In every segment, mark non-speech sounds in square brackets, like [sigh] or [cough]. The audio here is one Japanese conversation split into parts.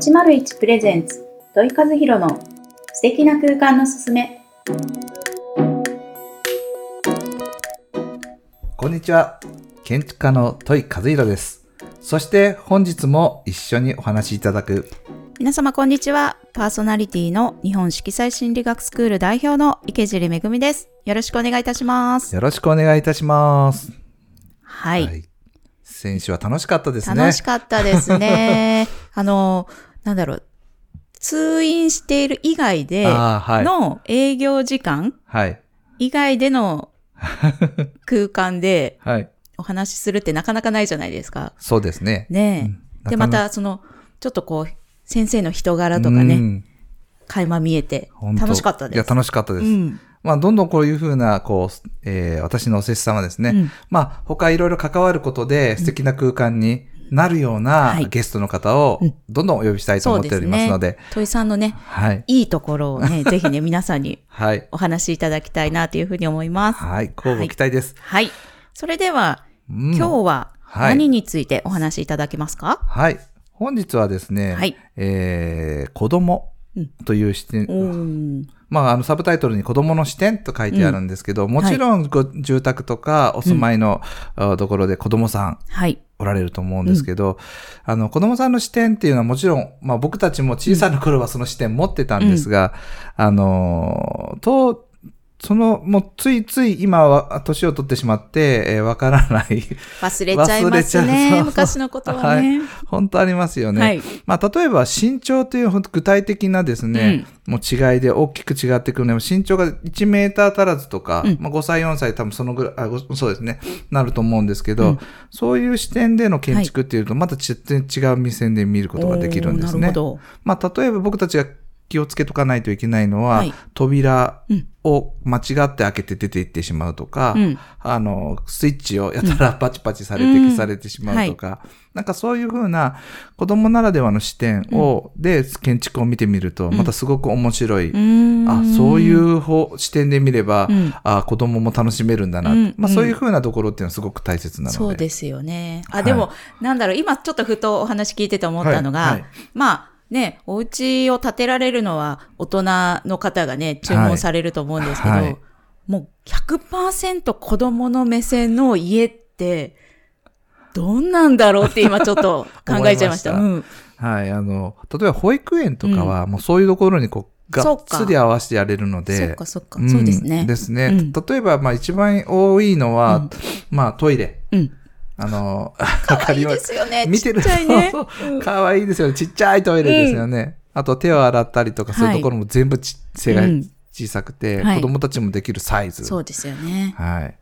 801プレゼンツ土井和弘の素敵な空間のすすめこんにちは。建築家の戸井和弘です。そして本日も一緒にお話しいただく皆様こんにちは。パーソナリティの日本色彩心理学スクール代表の池尻めぐみです。よろしくお願いいたします。よろしくお願いいたします。はい。先週は楽しかったですね。楽しかったですね。[laughs] あの、なんだろう。通院している以外で。の営業時間はい。以外での [laughs] 空間ではい。お話しするってなかなかないじゃないですか。そうですね。ねえ。で、またその、ちょっとこう、先生の人柄とかね、うん垣間見えて楽しかったです。いや、楽しかったです。うん。まあ、どんどんこういうふうな、こう、えー私のお弟子様ですね。うんまあ、他いろいろ関わることで素敵な空間になるようなはいゲストの方をうん、どんどんお呼びしたいと思っておりますので、ね。戸井さんのね、はい。いいところをね、[laughs] ぜひね、皆さんにはい。お話しいただきたいなというふうに思います。はい。交互期待です。はい。それでは、うん今日ははい何についてお話しいただけますか、はい。本日はですね、はいえー、子供という視点、おーまあ、あの、サブタイトルに子供の視点と書いてあるんですけど、もちろんご、住宅とかお住まいの、あところで子供さんはい。おられると思うんですけど、あの、子供さんの視点っていうのはもちろん、まあ僕たちも小さな頃はその視点持ってたんですが、あの、と、その、もうついつい今は年を取ってしまって、えーわからない。[laughs] 忘れちゃいますね。う昔のことはね。本当ありますよね。はい。まあ、例えば身長という具体的なですね、もう違いで大きく違ってくるので、身長が1メーター足らずとか、うんまあ、5歳、4歳多分そのぐらい、そうですね、なると思うんですけど、うんそういう視点での建築っていうと、また全然違う目線で見ることができるんですねおーなる。ほど。まあ、例えば僕たちが気をつけとかないといけないのは、はい。扉うん。を間違って開けて出て行ってしまうとか、うん。あの、スイッチをやたらパチパチされて消されてしまうとか、なんかそういうふうな子供ならではの視点を、で、建築を見てみると、またすごく面白い、うーん。あ、そういう方視点で見れば、うん。あ子供も楽しめるんだな、うん。まあそういうふうなところっていうのはすごく大切なので。そうですよね。あ、はい。でも、なんだろう、今ちょっとふとお話聞いてて思ったのが、はい。はい。まあ、ね、お家を建てられるのは大人の方がね、注文されると思うんですけど、はいはいもう100%子供の目線の家って、どんなんだろうって今ちょっと考えちゃいました。思いうん。はい、あの、例えば保育園とかは、もうそういうところにこう、がっつり合わせてやれるので、そっかそっか、んそうですね。ですね。うん例えば、まあ一番多いのは、うんまあトイレ。うん。あの、[laughs] 可愛いですよね。見てるちっちゃいね。かわいいですよね。ちっちゃいトイレですよね。あと手を洗ったりとか、そういうところも全部ち、背がうん小さくて、はい子供たちもできるサイズ。そうですよね。はい。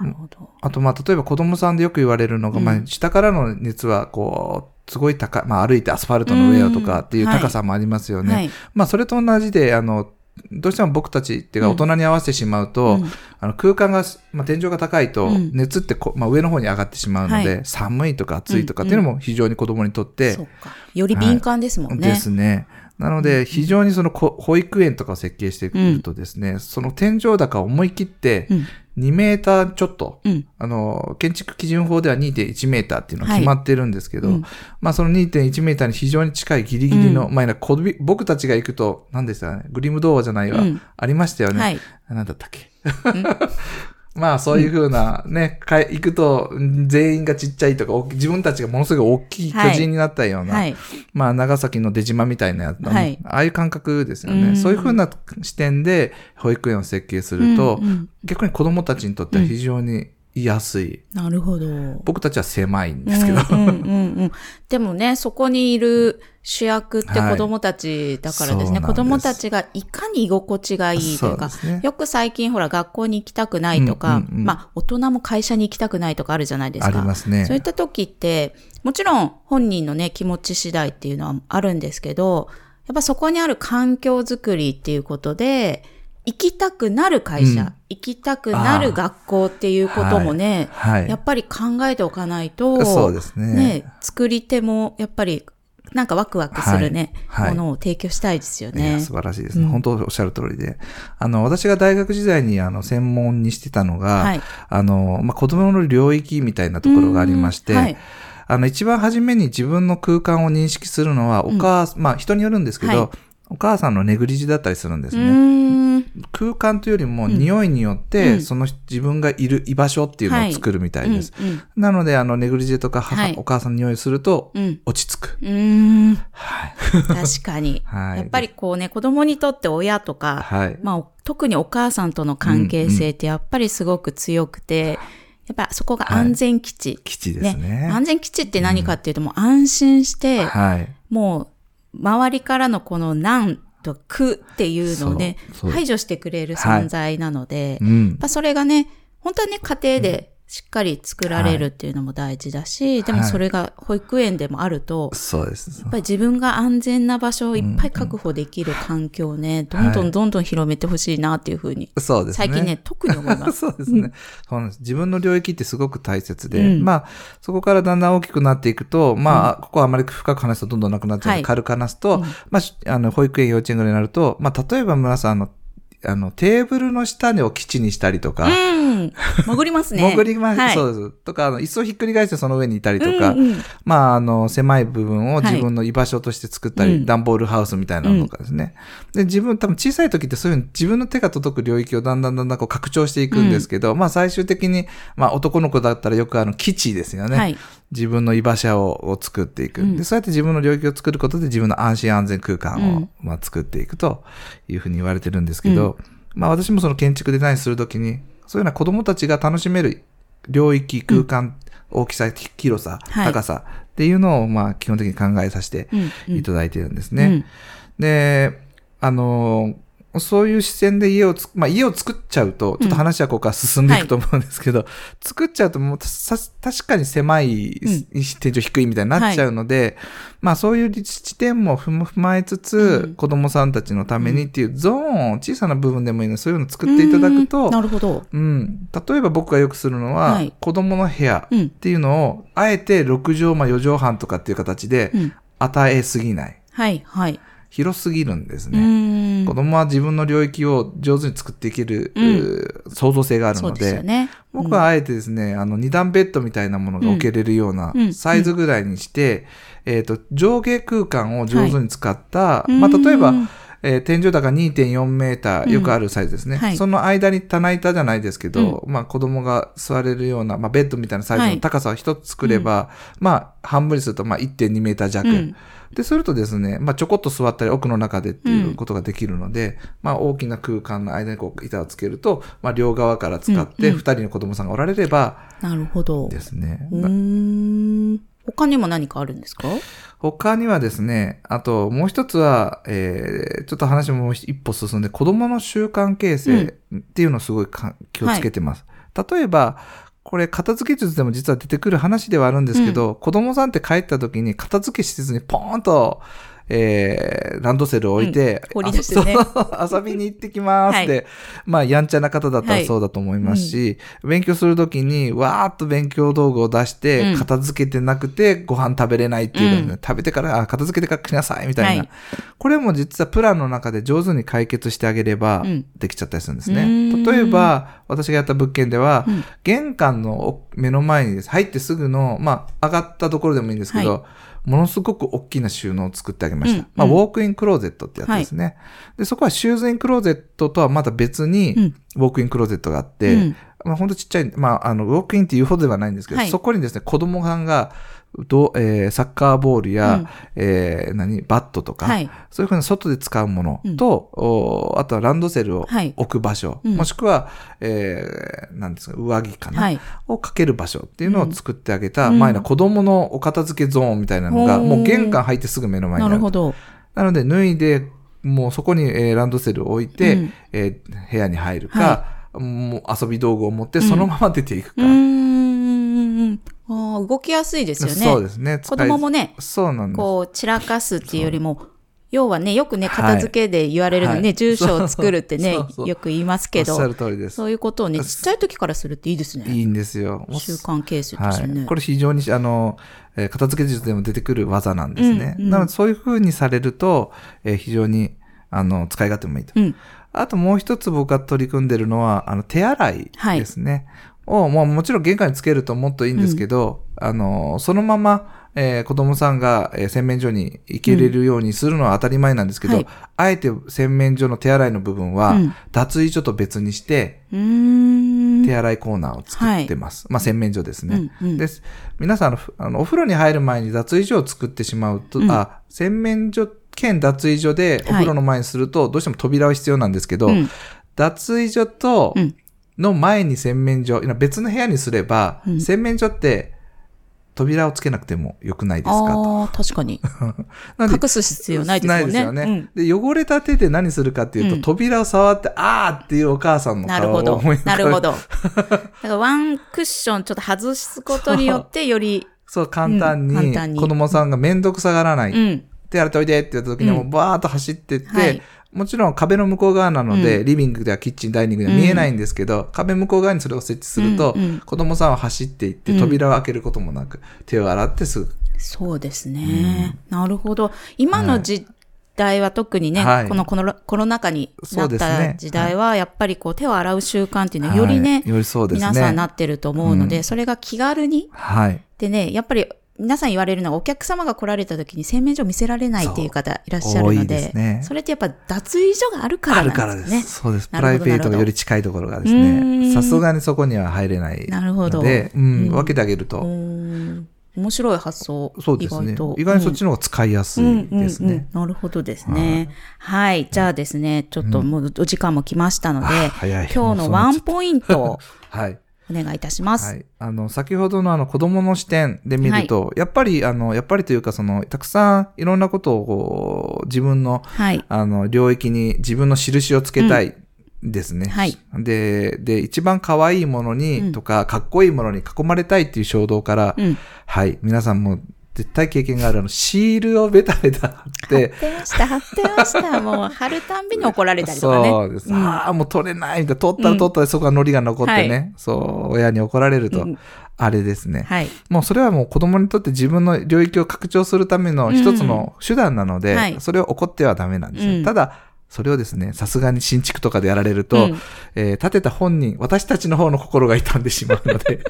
なるほど。あと、まあ、例えば子供さんでよく言われるのが、うんまあ、下からの熱は、こう、すごい高い、まあ、歩いてアスファルトの上をとかっていううんはい高さもありますよね。はい。まあ、それと同じで、あの、どうしても僕たちっていうかうん大人に合わせてしまうと、うんあの空間が、まあ、天井が高いとうん熱ってこ、まあ、上の方に上がってしまうので、は寒いとか暑いとかっていうのも非常に子供にとって、そうか。より敏感ですもんね。ですね。なので、非常にそのこ保育園とかを設計してくるとですね、その天井高を思い切ってうん。2メーターちょっと、うん。あの、建築基準法では2.1メーターっていうのが決まってるんですけど、はいうんまあその2.1メーターに非常に近いギリギリの、うまあ僕たちが行くと、何でしたかね、グリム童話じゃないわ、うんありましたよね。はい。何だったっけ？[laughs] まあそういうふうなね、行くと全員がちっちゃいとか、お自分たちがものすごい大きい巨人になったような、はい。まあ、長崎の出島みたいなやつ、はいああいう感覚ですよね。うんそういうふうな視点で保育園を設計すると、うんうん逆に子供たちにとっては非常に居やすい。なるほど。僕たちは狭いんですけど。うんうんうんうん、でもね、そこにいる主役って子供たちだからですね、はいす子供たちがいかに居心地がいいというか、ねよく最近ほら学校に行きたくないとか、うんうんうんまあ大人も会社に行きたくないとかあるじゃないですあか。りますね。そういった時って、もちろん本人のね、気持ち次第っていうのはあるんですけど、やっぱそこにある環境づくりっていうことで、行きたくなる会社、うん行きたくなる学校っていうこともね、はい。やっぱり考えておかないと、そうですね。ね、作り手もやっぱりなんかワクワクするね、はいはいものを提供したいですよね。素晴らしいですね。うん本当おっしゃる通りで。あの、私が大学時代にあの、専門にしてたのが、はいあの、まあ、子供の領域みたいなところがありまして、あの、一番初めに自分の空間を認識するのは、お母、まあ、人によるんですけど、はいお母さんのネグリジだったりするんですうね。空間というよりも、ん匂いによって、うんその自分がいる居場所っていうのを作るみたいです。うん。なので、あの、ネグリジェとか母、はいお母さんの匂いすると、うん。落ち着く。うーん。はい。確かに。[laughs] はい。やっぱりこうね、子供にとって親とか、はい。まあ、特にお母さんとの関係性ってやっぱりすごく強くて、やっぱそこが安全基地。基地ですね。安全基地って何かっていうと、もう安心して、はい。もう、周りからのこの難と苦っていうのをね排除してくれる存在なので、やっうん。ぱそれがね、本当はね、家庭でしっかり作られるっていうのも大事だし、でもそれが保育園でもあると、そうです。やっぱり自分が安全な場所をいっぱい確保できる環境をね、どんどんどんどん広めてほしいなっていうふうに、そうですね。最近ね、特に思います。[laughs] そうですね、そうなん。自分の領域ってすごく大切で、うん。まあ、そこからだんだん大きくなっていくと、まあ、ここはあまり深く話すとどんどんなくなっちゃうはい。軽く話すと、うん。まあし、あの、保育園、幼稚園ぐらいになると、まあ、例えば村さん、あの、あの、テーブルの下を基地にしたりとか、うん。潜りますね。[laughs] 潜りま、はい、そうです。とか、あの、椅子をひっくり返してその上にいたりとか、うんうんまあ、あの、狭い部分をはい自分の居場所として作ったり、うん段ボールハウスみたいなのとかですね。で、自分、多分小さい時ってそういう自分の手が届く領域をだんだんだんだんこう拡張していくんですけど、まあ最終的に、まあ男の子だったらよくあの、基地ですよね。はい。自分の居場所をを作っていく、うん。で。そうやって自分の領域を作ることで自分の安心安全空間を、うん。まあ、作っていくというふうに言われてるんですけど、まあ私もその建築デザインするときに、そういうような子供たちが楽しめる領域、空間、大きさ、広さ、はい。高さっていうのを、まあ基本的に考えさせてうん。うん。いただいてるんですね。うん。で、あのーそういう視線で家をつ、まあ、家を作っちゃうと、ちょっと話はここから進んでいくと思うんですけど、作っちゃうともうさ確かに狭い、天井低いみたいになっちゃうので、まあそういう地点も踏踏まえつつ、うん。子供さんたちのためにっていうゾーンを小さな部分でもいいので、そういうのを作っていただくうん。と、なるほど。うん、例えば僕がよくするのは、はい。子供の部屋うん。っていうのを、あえて6畳、まあ4畳半とかっていう形でうん。与えすぎない。はい、はい。広すぎるんですうね。子供は自分の領域を上手に作っていける、うん。創造性があるので、ね。僕はあえてですね、あの二段ベッドみたいなものが置けれるようなうん。サイズぐらいにして、えっ、と、上下空間を上手に使った、うん。まあ、例えばうん、えー天井高2.4メーター、よくあるサイズですね。うんはいその間に棚板じゃないですけど、まあ子供が座れるような、まあベッドみたいなサイズはいの高さを一つ作れば、まあ半分にするとまあ1.2メーター弱。うんで、するとですね、まあちょこっと座ったり奥の中でっていうことができるので、まあ大きな空間の間にこう板をつけると、まあ両側から使ってうんうん二人の子供さんがおられればなるほど。ですね。うーん。他にも何かあるんですか？他にはですね、あともう一つは、えー、ちょっと話もう一歩進んで、子供の習慣形成っていうのをすごいか気をつけてます。例えば、これ片付け術でも実は出てくる話ではあるんですけど、子供さんって帰った時に片付け施設にポーンと、えー、ランドセルを置いて、うんね。[laughs] 遊びに行ってきますって、まあ、やんちゃな方だったらそうだと思いますし、勉強するときに、わーっと勉強道具を出して、うん。片付けてなくて、ご飯食べれないっていうのね、うん。食べてから、あ、片付けてから来なさい、みたいな。はい。これも実はプランの中で上手に解決してあげればうん、できちゃったりするんですうね。ん。例えば、私がやった物件では、うん。玄関の目の前に入ってすぐの、まあ、上がったところでもいいんですけど、はものすごく大きな収納を作ってあげました。まあ、うんうんウォークインクローゼットってやつですね。で、そこはシューズインクローゼットとはまた別に、うんウォークインクローゼットがあって、うんまあ、ほんとちっちゃい、まあ、あの、ウォークインっていうほどではないんですけど、はい。そこにですね、子供さんが、どえーサッカーボールや、うん。えー何、バットとか、はい。そういうふうに外で使うものと、おあとはランドセルをはい。置く場所、うん。もしくは、えー、なんですか、上着かな、はい。をかける場所っていうのを作ってあげた、うん。前の子供のお片付けゾーンみたいなのが、ほうもう玄関入ってすぐ目の前にある。なるほど。なので、脱いで、もうそこに、えーランドセルを置いて、うん。えー部屋に入るか、はもう遊び道具を持ってそのまま出ていくか。うーん。ああ、動きやすいですよね。そうですね。子供もね、そうなんです。こう、散らかすっていうよりも、要はね、よくね、はい片付けで言われるのね、はい住所を作るってね [laughs] そうそうよく言いますけおっしゃど、る通りです。そういうことをね、ちっちゃい時からするっていいですね。いいんですよ。習慣形成とはい。してね。これ非常に、あの、えー片付け術でも出てくる技なんですね。うんうんなので、そういう風にされると、えー非常に、あの、使い勝手もいいと。うん。あともう一つ僕が取り組んでるのは、あの、手洗いですね。を、まあもちろん玄関につけるともっといいんですけど、あの、そのまま、えー子供さんが、えー洗面所に行けれるようにするのは当たり前なんですけど、はいあえて洗面所の手洗いの部分は、うん脱衣所と別にして。手洗いコーナーを作ってます。まあ洗面所ですね。うんうんです。皆さんあのお風呂に入る前に脱衣所を作ってしまうと、うんあ、洗面所兼脱衣所でおはい風呂の前にすると、どうしても扉は必要なんですけど、うん脱衣所とうんの前に洗面所、別の部屋にすれば、うん洗面所って扉をつけなくてもよくないですかと。ああ、確かに。[laughs] 隠す必要ないですもんね。ないですよね、うんで、汚れた手で何するかっていうと、うん扉を触って、あーっていうお母さんの顔をなるほど思い浮。かべなるほど。[laughs] だからワンクッションちょっと外すことによってより、そう、簡単うん簡に単に子供さんがめんどくさがらない。うん。手洗っておいでって言った時にはもうバーッと走ってって、はいもちろん壁の向こう側なので、うリビングではキッチン、ダイニングでは見えないんですけど、壁向こう側にそれを設置すると、うんうん子供さんは走っていって、うん扉を開けることもなく、手を洗ってすぐ。そうですね。なるほど。今の時代は特にね、はいこのコロコロナ禍になった時代は、やっぱりこう手を洗う習慣っていうのはよりね、はいよりそうですね。皆さんなってると思うので、うんそれが気軽に。はい。でね、やっぱり皆さん言われるのはお客様が来られた時に洗面所見せられないっていう方いらっしゃるので、ねそれってやっぱ脱衣所があるからあるなんですね。からです。そうです。プライベートがより近いところがですね、んさすがにそこには入れないなるほどので、うん、うん分けてあげるうと、面白い発想。そうですね意外と。意外にそっちの方が使いやすいですね。なるほどですね。はい。じゃあですね、ちょっともうお時間も来ましたので、今日のワンポイントを [laughs] はい。お願いいたします。はい。あの、先ほどのあの子供の視点で見ると、やっぱり、あの、やっぱりというか、その、たくさんいろんなことをこう、自分の、はい。あの、領域に自分の印をつけたいですね。はいで、で、一番可愛いものに、うんとか、かっこいいものに囲まれたいっていう衝動から、うん。はい。皆さんも絶対経験があるあの、シールをベタベタ貼って、貼ってました、貼ってました。もう貼るたんびに怒られたりとかね。[laughs] そうです。んああ、もう取れないみたいな。取ったら取ったらそこはノリが残ってね。そう、親に怒られると、うんあれですね。はい。もうそれはもう子供にとって自分の領域を拡張するための一つの手段なので、うんはいそれを怒ってはダメなんですよ。うんただ、それをですね、さすがに新築とかでやられると、うんえー建てた本人、私たちの方の心が痛んでしまうので、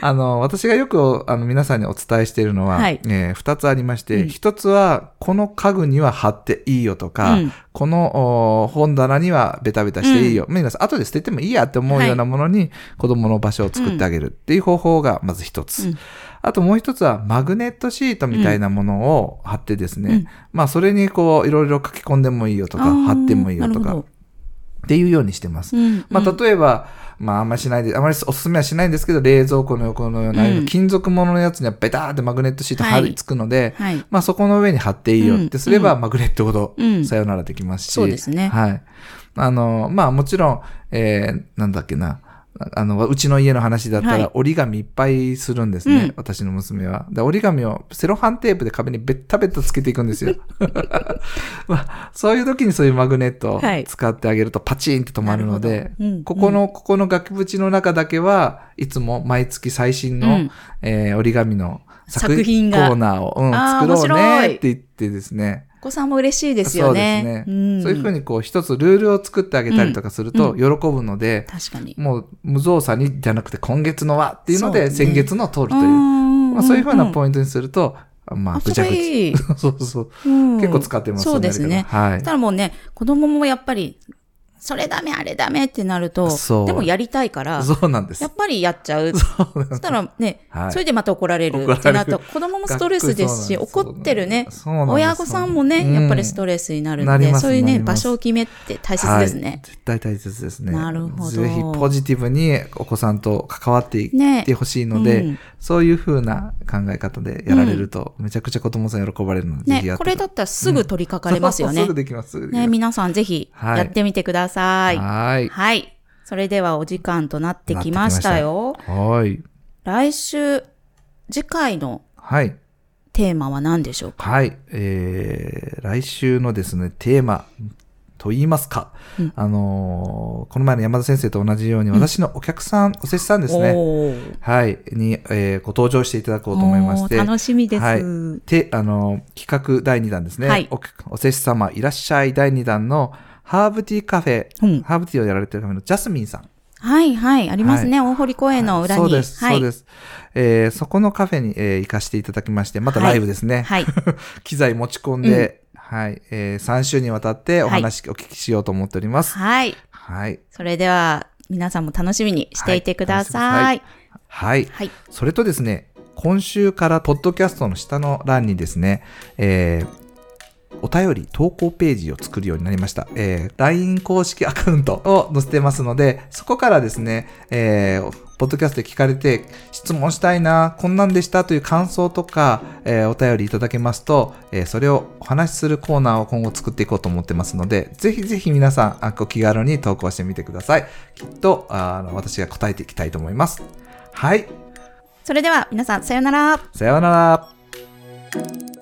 あの、私がよくあの皆さんにお伝えしているのは、はい。えー二つありまして、うん。一つは、この家具には貼っていいよとか、うん。このお本棚にはベタベタしていいよ。皆さん、後で捨ててもいいやって思うようなものに子供の場所を作ってあげるっていう方法がまず一つ。うん。あともう一つはマグネットシートみたいなものを貼ってですね、うん。まあそれにこういろいろ書き込んでもいいよとか、貼ってもいいよとかっていうようにしてます。うんまあ例えば、まああんまりしないで、あまりおすすめはしないんですけど、冷蔵庫の横のようなうん。金属物のやつにはベターってマグネットシート貼りはい付くので、はい。まあそこの上に貼っていいよってすれば、マグネットほどうん。さよならできますし、そうですね。はい。あの、まあもちろん、えー、なんだっけな、あの、うちの家の話だったはい。ら折り紙いっぱいするんですね、うん。私の娘は。で、折り紙をセロハンテープで壁にベッタベタつけていくんですよ。[laughs] まあ、そういう時にそういうマグネットをはい。使ってあげるとパチンって止まるので、なるほど。うん。ここの、ここの額縁の中だけはいつも毎月最新の、うん。えー折り紙の作作品がコーナーを、うん、作ろうねって言ってですね。お子さんも嬉しいですよね。そうですね。んそういうふうにこう一つルールを作ってあげたりとかするとう喜ぶので、確かに。もう無造作にじゃなくて今月のはっていうのでそうね先月のを取るという。んまあ、そういうふうなポイントにすると、まあ、あ、ぐちゃぐち。ゃ。[laughs] そうそう。うん結構使ってますそうですね。はいた。だもうね、子供もやっぱり、それダメ、あれダメってなると、でもやりたいから、そうなんですやっ。ぱりやっちゃう。そうそしたらね、はいそれでまた怒られるってなると、子供もストレスですし、怒ってるね、親御さんもね、うんやっぱりストレスになるので、そういうね、場所を決めって大切ですねはい。絶対大切ですね。なるほどぜひポジティブにお子さんと関わっていねってほしいので、うんそういう風な考え方でやられると、めちゃくちゃ子供さん喜ばれるので、ね、これだったらすぐ取り掛かれますよねす。ぐできます。すぐできまね、す皆さんぜひやってみてください。はい。はい。それではお時間となってきましたよ。はい。来週、次回のはい。テーマは何でしょうか？はい。えー、来週のですね、テーマと言いますか、うんあのーこの前の山田先生と同じように、私のお客さん、お弟子さんですね。はい。に、えーご登場していただこうと思いまして。楽しみです。はい。て、あの、企画第2弾ですね。はいお、お弟子様いらっしゃい第2弾のハーブティーカフェ、うんハーブティーをやられてるカフェのジャスミンさん。はいはい、ありますね。大堀公園の裏に。そうです、はい、そうです。えーそこのカフェに、えー行かせていただきまして、またライブですね。はい。[laughs] 機材持ち込んで、はい、え3週にわたってお話、お聞きしようと思っております。はい。はい。それでは、皆さんも楽しみにしていてください。はい。はい。それとですね、今週からポッドキャストの下の欄にですね、えーお便り投稿ページを作るようになりました。えー LINE 公式アカウントを載せてますので、そこからですね、えーポッドキャストで聞かれて質問したいな、こんなんでしたという感想とか、えーお便りいただけますと、えーそれをお話しするコーナーを今後作っていこうと思ってますので、ぜひぜひ皆さん、あご気軽に投稿してみてください。きっと、あの私が答えていきたいと思います。はい。それでは、皆さん、さようなら。さようなら。